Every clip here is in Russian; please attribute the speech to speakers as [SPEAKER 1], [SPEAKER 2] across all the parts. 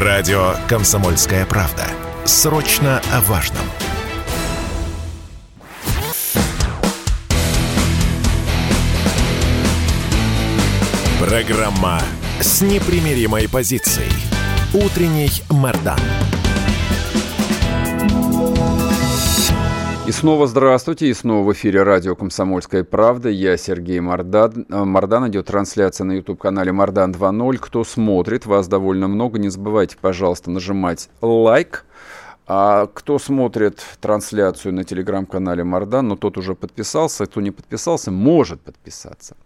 [SPEAKER 1] Радио «Комсомольская правда». Срочно о важном. Программа с непримиримой позицией. Утренний Мордан.
[SPEAKER 2] И снова здравствуйте, и снова в эфире радио «Комсомольская правда». Я Сергей Мордан. Э, Мордан идет трансляция на YouTube-канале Мордан 2.0. Кто смотрит, вас довольно много. Не забывайте, пожалуйста, нажимать лайк. А кто смотрит трансляцию на телеграм-канале Мардан, но тот уже подписался, кто не подписался, может подписаться.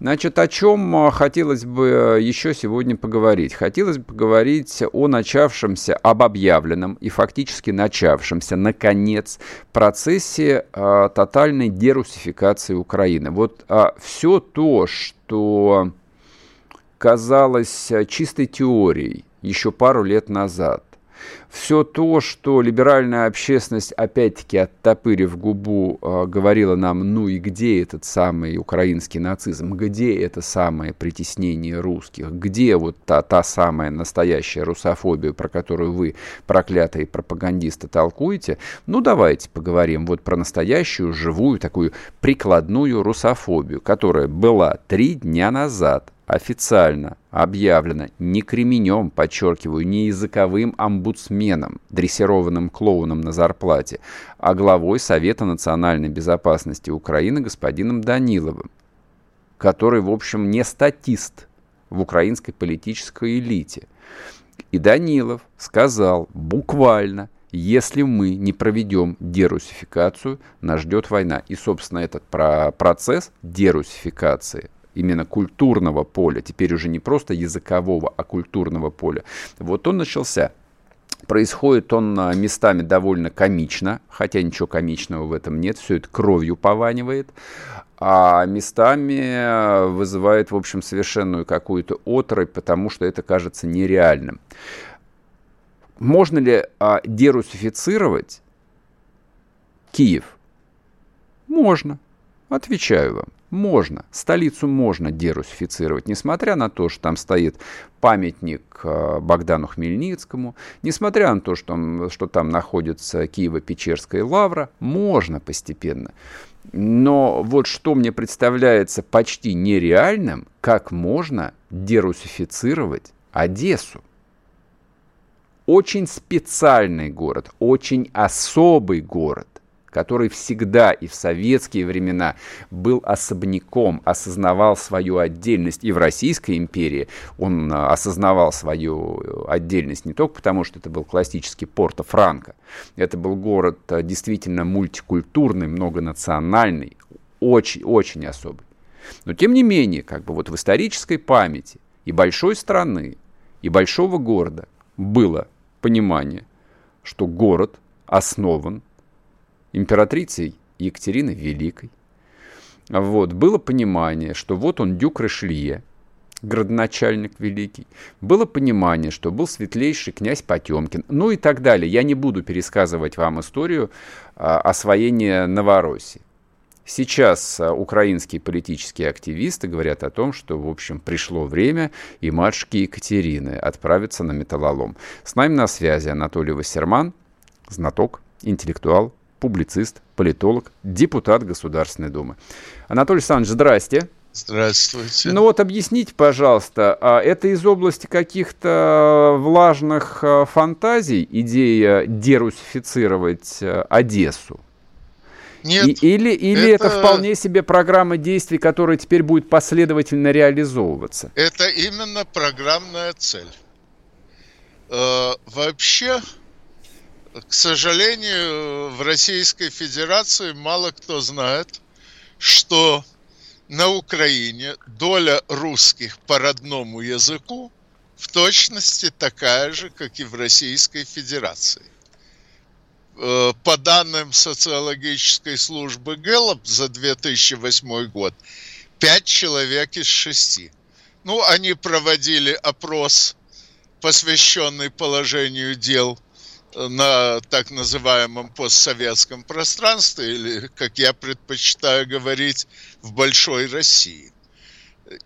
[SPEAKER 2] Значит, о чем а, хотелось бы еще сегодня поговорить? Хотелось бы поговорить о начавшемся, об объявленном и фактически начавшемся, наконец, процессе э, тотальной дерусификации Украины. Вот э, все то, что казалось чистой теорией еще пару лет назад, все то, что либеральная общественность, опять-таки, оттопырив губу, э, говорила нам, ну и где этот самый украинский нацизм, где это самое притеснение русских, где вот та, та самая настоящая русофобия, про которую вы, проклятые пропагандисты, толкуете, ну давайте поговорим вот про настоящую, живую, такую прикладную русофобию, которая была три дня назад – официально объявлено не кременем, подчеркиваю, не языковым омбудсменом, дрессированным клоуном на зарплате, а главой Совета национальной безопасности Украины господином Даниловым, который, в общем, не статист в украинской политической элите. И Данилов сказал буквально, если мы не проведем дерусификацию, нас ждет война. И, собственно, этот процесс дерусификации именно культурного поля, теперь уже не просто языкового, а культурного поля, вот он начался. Происходит он а, местами довольно комично, хотя ничего комичного в этом нет, все это кровью пованивает, а местами а, вызывает, в общем, совершенную какую-то отрыбь, потому что это кажется нереальным. Можно ли а, дерусифицировать Киев? Можно, отвечаю вам. Можно, столицу можно дерусифицировать, несмотря на то, что там стоит памятник э, Богдану Хмельницкому, несмотря на то, что что там находится Киево-Печерская лавра, можно постепенно. Но вот что мне представляется почти нереальным, как можно дерусифицировать Одессу. Очень специальный город, очень особый город который всегда и в советские времена был особняком, осознавал свою отдельность. И в Российской империи он а, осознавал свою э, отдельность не только потому, что это был классический Порто-Франко. Это был город а, действительно мультикультурный, многонациональный, очень-очень особый. Но тем не менее, как бы вот в исторической памяти и большой страны, и большого города было понимание, что город основан императрицей Екатериной Великой. Вот, было понимание, что вот он дюк Ришелье, градоначальник великий. Было понимание, что был светлейший князь Потемкин, ну и так далее. Я не буду пересказывать вам историю а, освоения Новороссии. Сейчас а, украинские политические активисты говорят о том, что, в общем, пришло время, и матушки Екатерины отправятся на металлолом. С нами на связи Анатолий Вассерман, знаток, интеллектуал, публицист, политолог, депутат Государственной Думы. Анатолий Александрович, здрасте.
[SPEAKER 3] Здравствуйте.
[SPEAKER 2] Ну вот объясните, пожалуйста, а это из области каких-то влажных а, фантазий идея дерусифицировать а, Одессу?
[SPEAKER 3] Нет.
[SPEAKER 2] И, или или это... это вполне себе программа действий, которая теперь будет последовательно реализовываться?
[SPEAKER 3] Это именно программная цель. Э, вообще, к сожалению, в Российской Федерации мало кто знает, что на Украине доля русских по родному языку в точности такая же, как и в Российской Федерации. Э, по данным социологической службы Гэллоп за 2008 год, 5 человек из 6. Ну, они проводили опрос, посвященный положению дел – на так называемом постсоветском пространстве, или, как я предпочитаю говорить, в большой России.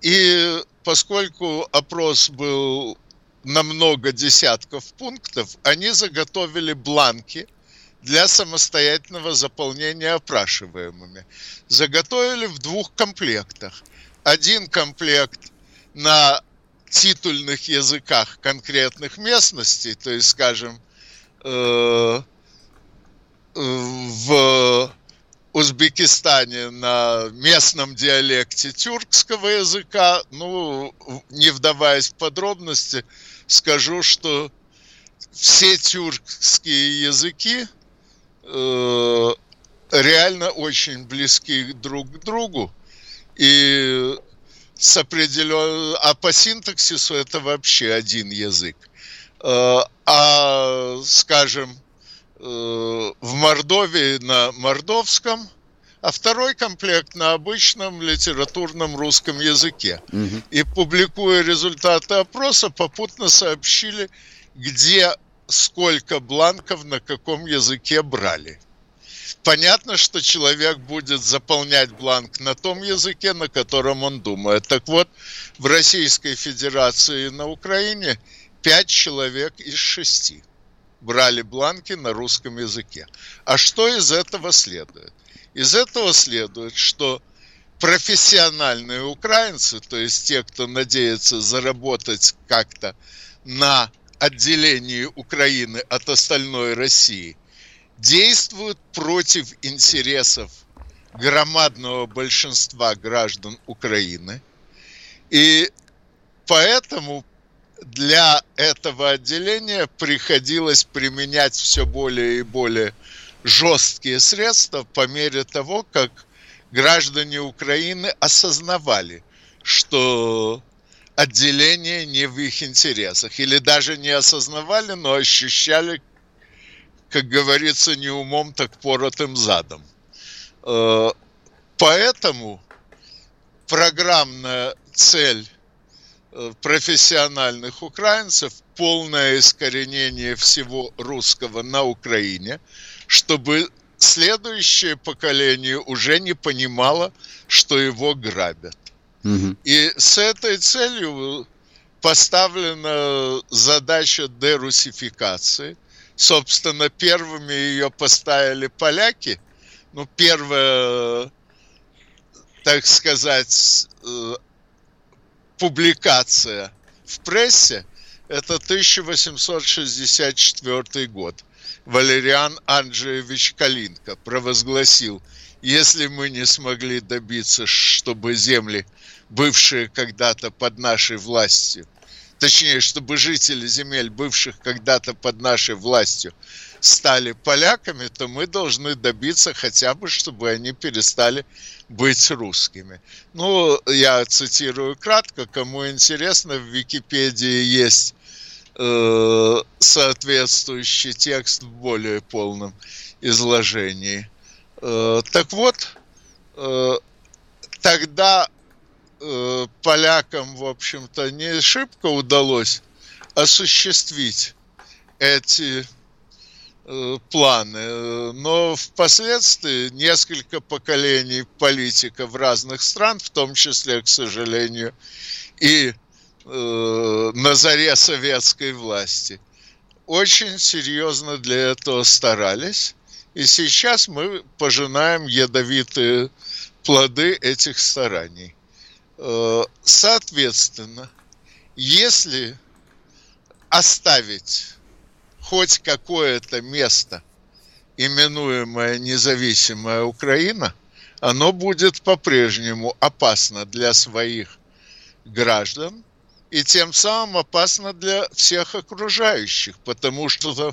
[SPEAKER 3] И поскольку опрос был на много десятков пунктов, они заготовили бланки для самостоятельного заполнения опрашиваемыми. Заготовили в двух комплектах. Один комплект на титульных языках конкретных местностей, то есть, скажем, э, в Узбекистане на местном диалекте тюркского языка, ну, не вдаваясь в подробности, скажу, что все тюркские языки э, реально очень близки друг к другу. И с определен... А по синтаксису это вообще один язык. А, скажем, э, в Мордовии на мордовском – а второй комплект на обычном литературном русском языке. Угу. И публикуя результаты опроса, попутно сообщили, где сколько бланков на каком языке брали. Понятно, что человек будет заполнять бланк на том языке, на котором он думает. Так вот, в Российской Федерации и на Украине пять человек из шести брали бланки на русском языке. А что из этого следует? Из этого следует, что профессиональные украинцы, то есть те, кто надеется заработать как-то на отделении Украины от остальной России, действуют против интересов громадного большинства граждан Украины. И поэтому для этого отделения приходилось применять все более и более жесткие средства по мере того, как граждане Украины осознавали, что отделение не в их интересах. Или даже не осознавали, но ощущали, как говорится, не умом, так поротым задом. Э, поэтому программная цель профессиональных украинцев – полное искоренение всего русского на Украине – чтобы следующее поколение уже не понимало, что его грабят. Угу. И с этой целью поставлена задача дерусификации. Собственно, первыми ее поставили поляки. Ну, первая, так сказать, э, публикация в прессе – это 1864 год. Валериан Анджеевич Калинка провозгласил, если мы не смогли добиться, чтобы земли, бывшие когда-то под нашей властью, точнее, чтобы жители земель, бывших когда-то под нашей властью, стали поляками, то мы должны добиться хотя бы, чтобы они перестали быть русскими. Ну, я цитирую кратко, кому интересно, в Википедии есть Э, соответствующий текст в более полном изложении. Э, так вот, э, тогда полякам, в общем-то, не шибко удалось осуществить эти планы. Но впоследствии несколько поколений политиков разных стран, в том числе, к сожалению, и э, на заре советской власти. Очень серьезно для этого старались. И сейчас мы пожинаем ядовитые плоды этих стараний. Э, соответственно, если оставить хоть какое-то место, именуемое независимая Украина, оно будет по-прежнему опасно для своих граждан, и тем самым опасно для всех окружающих, потому что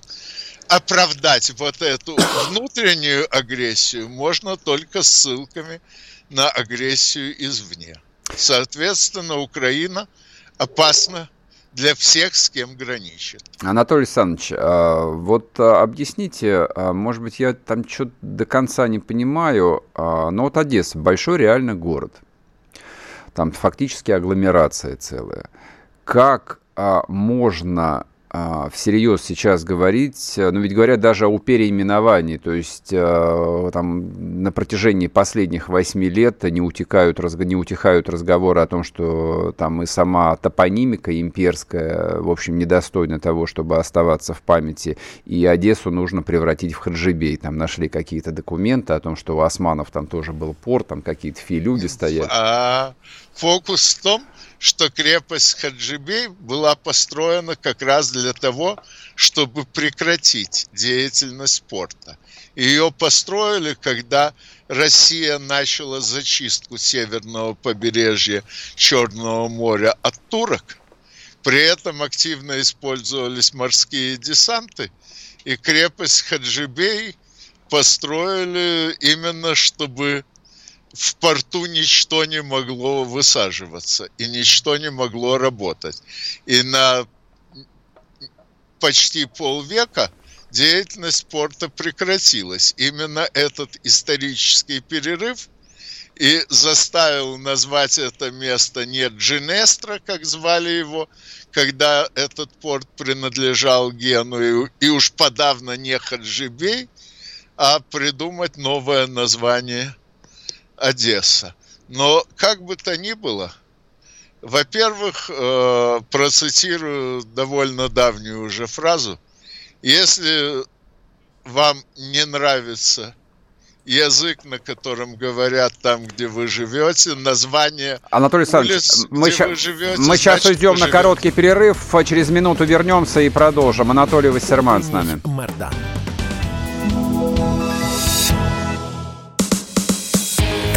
[SPEAKER 3] оправдать вот эту внутреннюю агрессию можно только ссылками на агрессию извне. Соответственно, Украина опасна для всех, с кем граничит.
[SPEAKER 2] Анатолий Александрович, а, вот а, объясните, а, может быть, я там что-то до конца не понимаю, но вот Одесса – большой реально город. Там фактически агломерация целая как можно всерьез сейчас говорить, ну ведь говорят даже о переименовании, то есть а, там на протяжении последних восьми лет не утекают, не утихают разговоры о том, что там и сама топонимика имперская, в общем, недостойна того, чтобы оставаться в памяти, и Одессу нужно превратить в Хаджибей. Там нашли какие-то документы о том, что у османов там тоже был порт, там какие-то филюги стоят.
[SPEAKER 3] А фокус в том, что крепость Хаджибей была построена как раз для того, чтобы прекратить деятельность порта. Ее построили, когда Россия начала зачистку северного побережья Черного моря от турок. При этом активно использовались морские десанты, и крепость Хаджибей построили именно, чтобы в порту ничто не могло высаживаться и ничто не могло работать. И на почти полвека деятельность порта прекратилась. Именно этот исторический перерыв и заставил назвать это место не Джинестра, как звали его, когда этот порт принадлежал Гену, и уж подавно не Хаджибей, а придумать новое название Одесса. Но как бы то ни было, во-первых, э, процитирую довольно давнюю уже фразу. Если вам не нравится язык, на котором говорят там, где вы живете, название
[SPEAKER 2] Анатолий Александрович, улиц, мы, ща, живете, мы сейчас уйдем на короткий перерыв, а через минуту вернемся и продолжим. Анатолий Вассерман с нами. Мардан.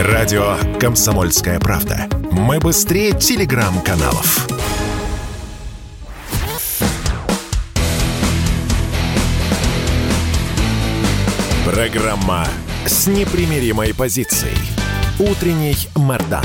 [SPEAKER 1] Радио «Комсомольская правда». Мы быстрее телеграм-каналов. Программа с непримиримой позицией. Утренний Мордан.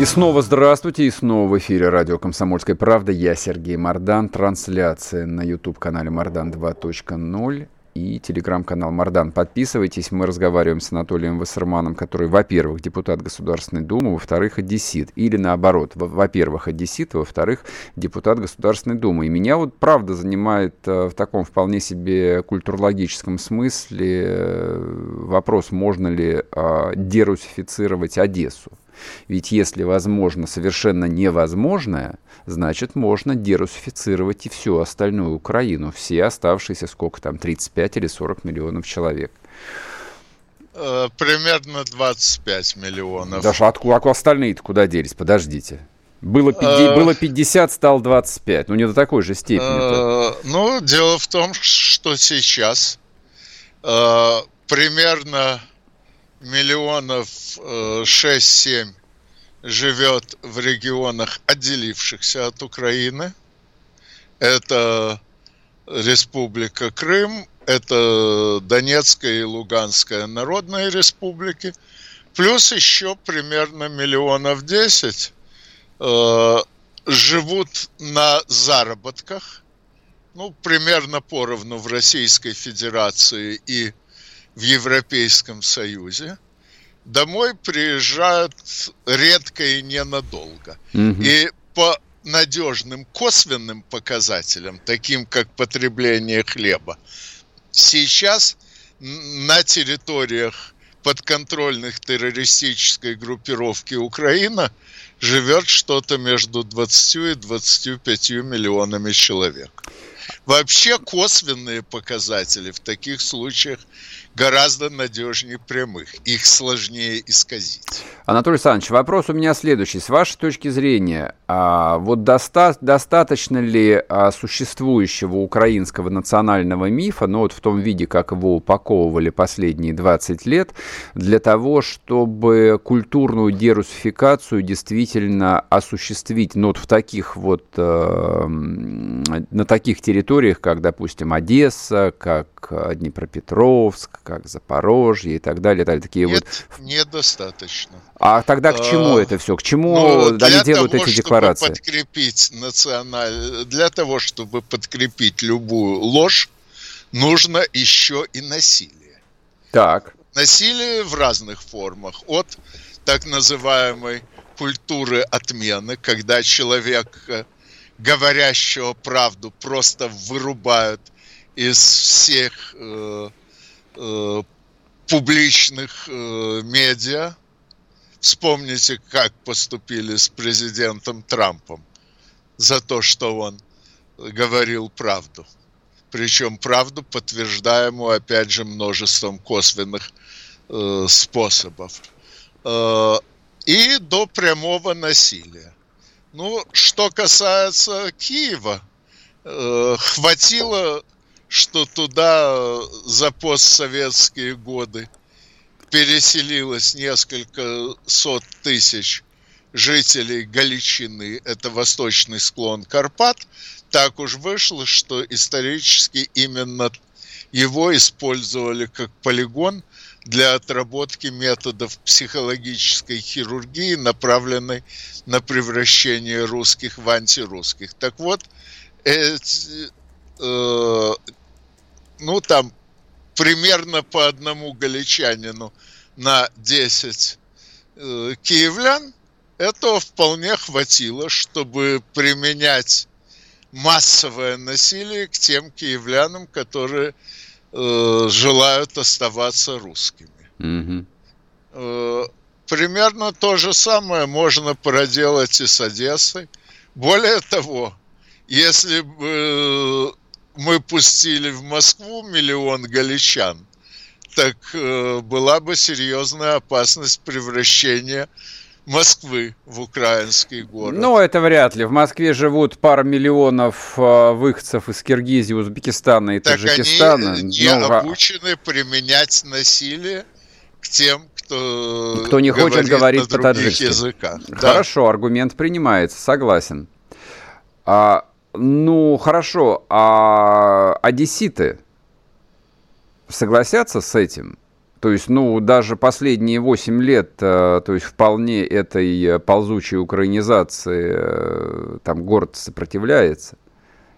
[SPEAKER 2] И снова здравствуйте, и снова в эфире радио «Комсомольская правда». Я Сергей Мордан. Трансляция на YouTube-канале «Мордан 2.0» и телеграм-канал Мардан. Подписывайтесь, мы разговариваем с Анатолием Вассерманом, который, во-первых, депутат Государственной Думы, во-вторых, одессит. Или наоборот, во-первых, одессит, во-вторых, депутат Государственной Думы. И меня вот правда занимает э, в таком вполне себе культурологическом смысле э, вопрос, можно ли э, дерусифицировать Одессу. Ведь если возможно совершенно невозможное, значит можно дерусифицировать и всю остальную Украину, все оставшиеся, сколько там, 35 или 40 миллионов человек.
[SPEAKER 3] Э, примерно 25 миллионов.
[SPEAKER 2] Даже откуда, а остальные-то куда делись? Подождите. Было 50, э, было 50, стало 25. Ну, не до такой же степени. -то.
[SPEAKER 3] Э, ну, дело в том, что сейчас примерно миллионов 6-7 живет в регионах, отделившихся от Украины. Это Республика Крым, это Донецкая и Луганская народные республики, плюс еще примерно миллионов 10 э, живут на заработках, ну, примерно поровну в Российской Федерации и в Европейском Союзе – домой приезжают редко и ненадолго. Угу. И по надежным косвенным показателям, таким как потребление хлеба, сейчас на территориях подконтрольных террористической группировки Украина живет что-то между 20 и 25 миллионами человек. Вообще косвенные показатели в таких случаях гораздо надежнее прямых. Их сложнее исказить.
[SPEAKER 2] Анатолий Александрович, вопрос у меня следующий. С вашей точки зрения, а, вот доста достаточно ли а, существующего украинского национального мифа, ну вот в том виде, как его упаковывали последние 20 лет, для того, чтобы культурную дерусификацию действительно осуществить, ну вот в таких вот, э, на таких территориях, как, допустим, Одесса, как Днепропетровск, как Запорожье и так далее. И так далее. Такие
[SPEAKER 3] Нет,
[SPEAKER 2] вот...
[SPEAKER 3] недостаточно.
[SPEAKER 2] А тогда к чему а, это все? К чему ну, они делают того, эти декларации?
[SPEAKER 3] Чтобы подкрепить националь... Для того, чтобы подкрепить любую ложь, нужно еще и насилие.
[SPEAKER 2] Так.
[SPEAKER 3] Насилие в разных формах. От так называемой культуры отмены, когда человека, говорящего правду, просто вырубают из всех э, э, публичных э, медиа. Вспомните, как поступили с президентом Трампом за то, что он говорил правду. Причем правду, подтверждаемую, опять же, множеством косвенных э, способов. Э, и до прямого насилия. Ну, что касается Киева, э, хватило, что туда за постсоветские годы переселилось несколько сот тысяч жителей Галичины, это восточный склон Карпат, так уж вышло, что исторически именно его использовали как полигон для отработки методов психологической хирургии, направленной на превращение русских в антирусских. Так вот, эти, э, ну там примерно по одному галичанину на 10 э, киевлян, этого вполне хватило, чтобы применять массовое насилие к тем киевлянам, которые э, желают оставаться русскими. Mm-hmm. Э, примерно то же самое можно проделать и с Одессой. Более того, если бы э, мы пустили в Москву миллион галичан, так э, была бы серьезная опасность превращения Москвы в украинский город.
[SPEAKER 2] Ну, это вряд ли. В Москве живут пара миллионов э, выходцев из Киргизии, Узбекистана и так Таджикистана.
[SPEAKER 3] они не ну, обучены применять насилие к тем, кто,
[SPEAKER 2] кто не хочет говорить по-таджикски. языках. Хорошо, да. аргумент принимается, согласен. А, ну, хорошо, а одесситы согласятся с этим? То есть, ну, даже последние 8 лет, э, то есть вполне этой э, ползучей украинизации э, там город сопротивляется.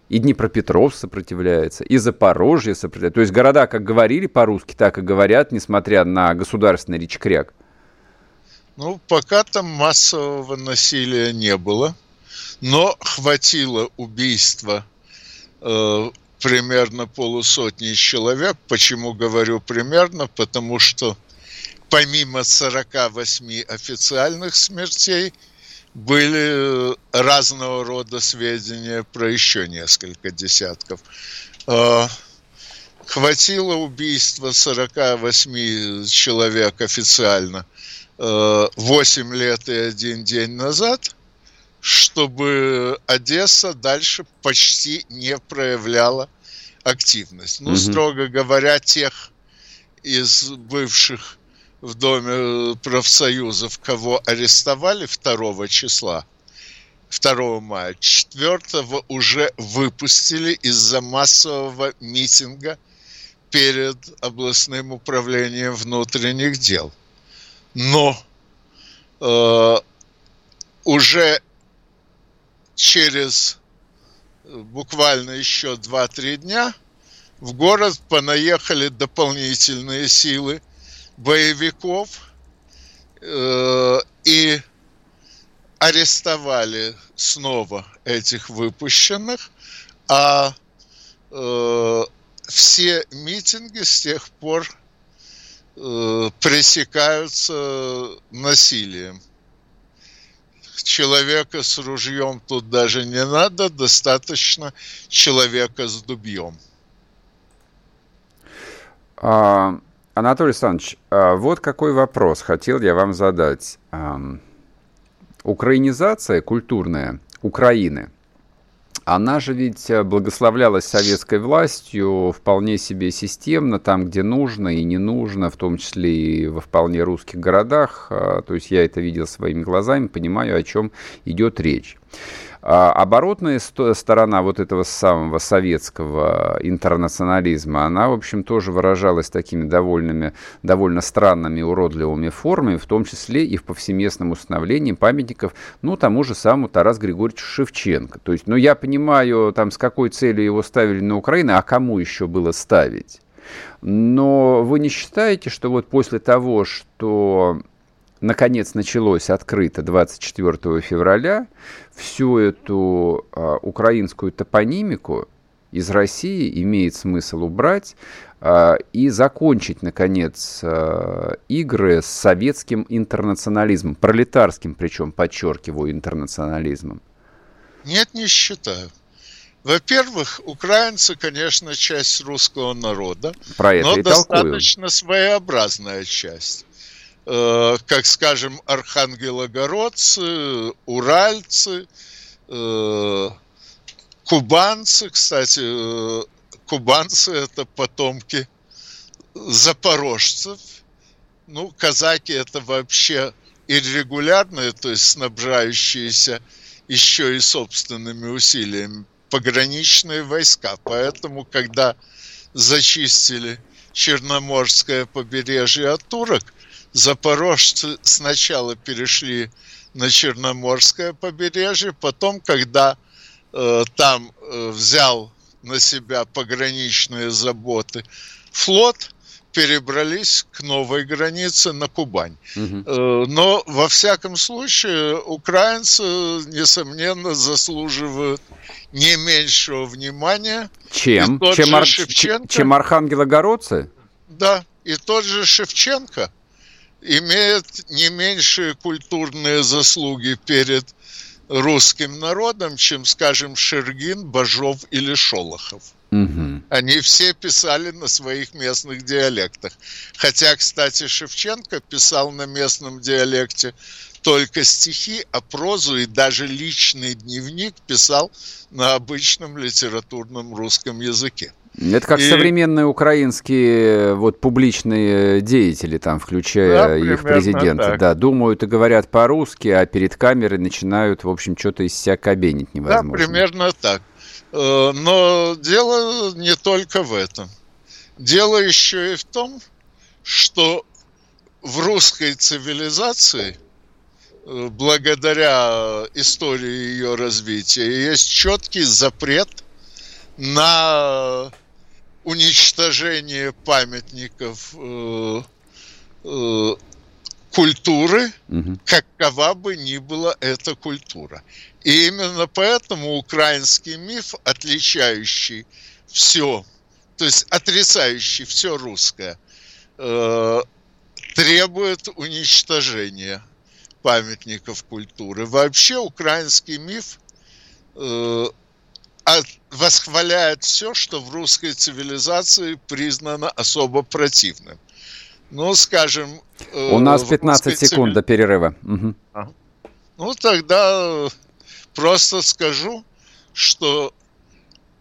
[SPEAKER 2] И Днепропетров сопротивляется, и Запорожье сопротивляется. То есть города как говорили по-русски, так и говорят, несмотря на государственный речкряк.
[SPEAKER 3] Ну, пока там массового насилия не было, но хватило убийства примерно полусотни человек. Почему говорю примерно? Потому что помимо 48 официальных смертей были разного рода сведения про еще несколько десятков. А, хватило убийства 48 человек официально 8 лет и один день назад – чтобы Одесса дальше почти не проявляла активность. Ну, угу. строго говоря, тех из бывших в Доме профсоюзов, кого арестовали 2 числа, 2 мая, 4 уже выпустили из-за массового митинга перед областным управлением внутренних дел. Но э, уже через э, буквально еще 2-3 дня в город понаехали дополнительные силы боевиков э, и арестовали снова этих выпущенных, а э, все митинги с тех пор э, пресекаются насилием человека с ружьем тут даже не надо, достаточно человека с дубьем.
[SPEAKER 2] А, Анатолий Александрович, а вот какой вопрос хотел я вам задать. Украинизация культурная Украины – она же ведь э, благословлялась советской властью вполне себе системно, там, где нужно и не нужно, в том числе и во вполне русских городах. А, то есть я это видел своими глазами, понимаю, о чем идет речь. А оборотная сторона вот этого самого советского интернационализма, она, в общем, тоже выражалась такими довольными, довольно странными, уродливыми формами, в том числе и в повсеместном установлении памятников, ну, тому же самому Тарас Григорьевичу Шевченко. То есть, ну, я понимаю, там, с какой целью его ставили на Украину, а кому еще было ставить? Но вы не считаете, что вот после того, что наконец началось открыто 24 февраля, всю эту а, украинскую топонимику из России имеет смысл убрать а, и закончить, наконец, а, игры с советским интернационализмом, пролетарским причем, подчеркиваю, интернационализмом.
[SPEAKER 3] Нет, не считаю. Во-первых, украинцы, конечно, часть русского народа,
[SPEAKER 2] Про это
[SPEAKER 3] но
[SPEAKER 2] и
[SPEAKER 3] достаточно толкую. своеобразная часть. Э, как, скажем, архангелогородцы, уральцы, э, кубанцы, кстати, э, кубанцы это потомки запорожцев. Ну, казаки это вообще иррегулярные, то есть снабжающиеся еще и собственными усилиями пограничные войска. Поэтому, когда зачистили Черноморское побережье от турок, запорожцы сначала перешли на Черноморское побережье, потом, когда э, там э, взял на себя пограничные заботы флот, перебрались к новой границе на Кубань. Угу. Но во всяком случае украинцы, несомненно, заслуживают не меньшего внимания.
[SPEAKER 2] Чем? Чем, Ар... Шевченко, чем архангелогородцы?
[SPEAKER 3] Да, и тот же Шевченко имеет не меньшие культурные заслуги перед русским народом, чем, скажем, Шергин, Бажов или Шолохов. Угу. Они все писали на своих местных диалектах. Хотя, кстати, Шевченко писал на местном диалекте только стихи, а прозу и даже личный дневник писал на обычном литературном русском языке.
[SPEAKER 2] Это как и... современные украинские вот публичные деятели, там, включая да, их президента. Так. Да, думают и говорят по-русски, а перед камерой начинают, в общем, что-то из себя кабенить невозможно.
[SPEAKER 3] Да, примерно так. Э, но дело не только в этом. Дело еще и в том, что в русской цивилизации, э, благодаря истории ее развития, есть четкий запрет на уничтожение памятников э, культуры, угу. какова бы ни была эта культура. И именно поэтому украинский миф, отличающий все, то есть отрицающий все русское, э, требует уничтожения памятников культуры. Вообще украинский миф э, восхваляет все, что в русской цивилизации признано особо противным. Ну, скажем...
[SPEAKER 2] Э, У нас 15 секунд цивили... до перерыва. Угу.
[SPEAKER 3] Ну, тогда просто скажу, что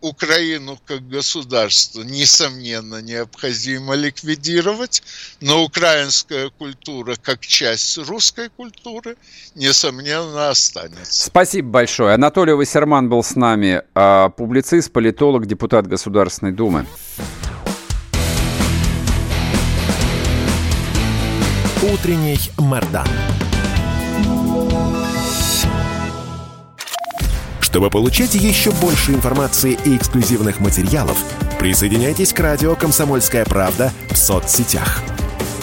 [SPEAKER 3] Украину как государство, несомненно, необходимо ликвидировать, но украинская культура как часть русской культуры, несомненно, останется.
[SPEAKER 2] Спасибо большое. Анатолий Вассерман был с нами, а, публицист, политолог, депутат Государственной Думы.
[SPEAKER 1] Утренний Мордан. Чтобы получать еще больше информации и эксклюзивных материалов, присоединяйтесь к радио «Комсомольская правда» в соцсетях.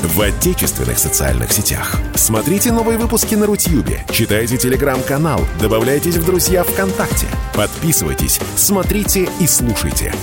[SPEAKER 1] В отечественных социальных сетях. Смотрите новые выпуски на Рутьюбе, читайте телеграм-канал, добавляйтесь в друзья ВКонтакте, подписывайтесь, смотрите и слушайте –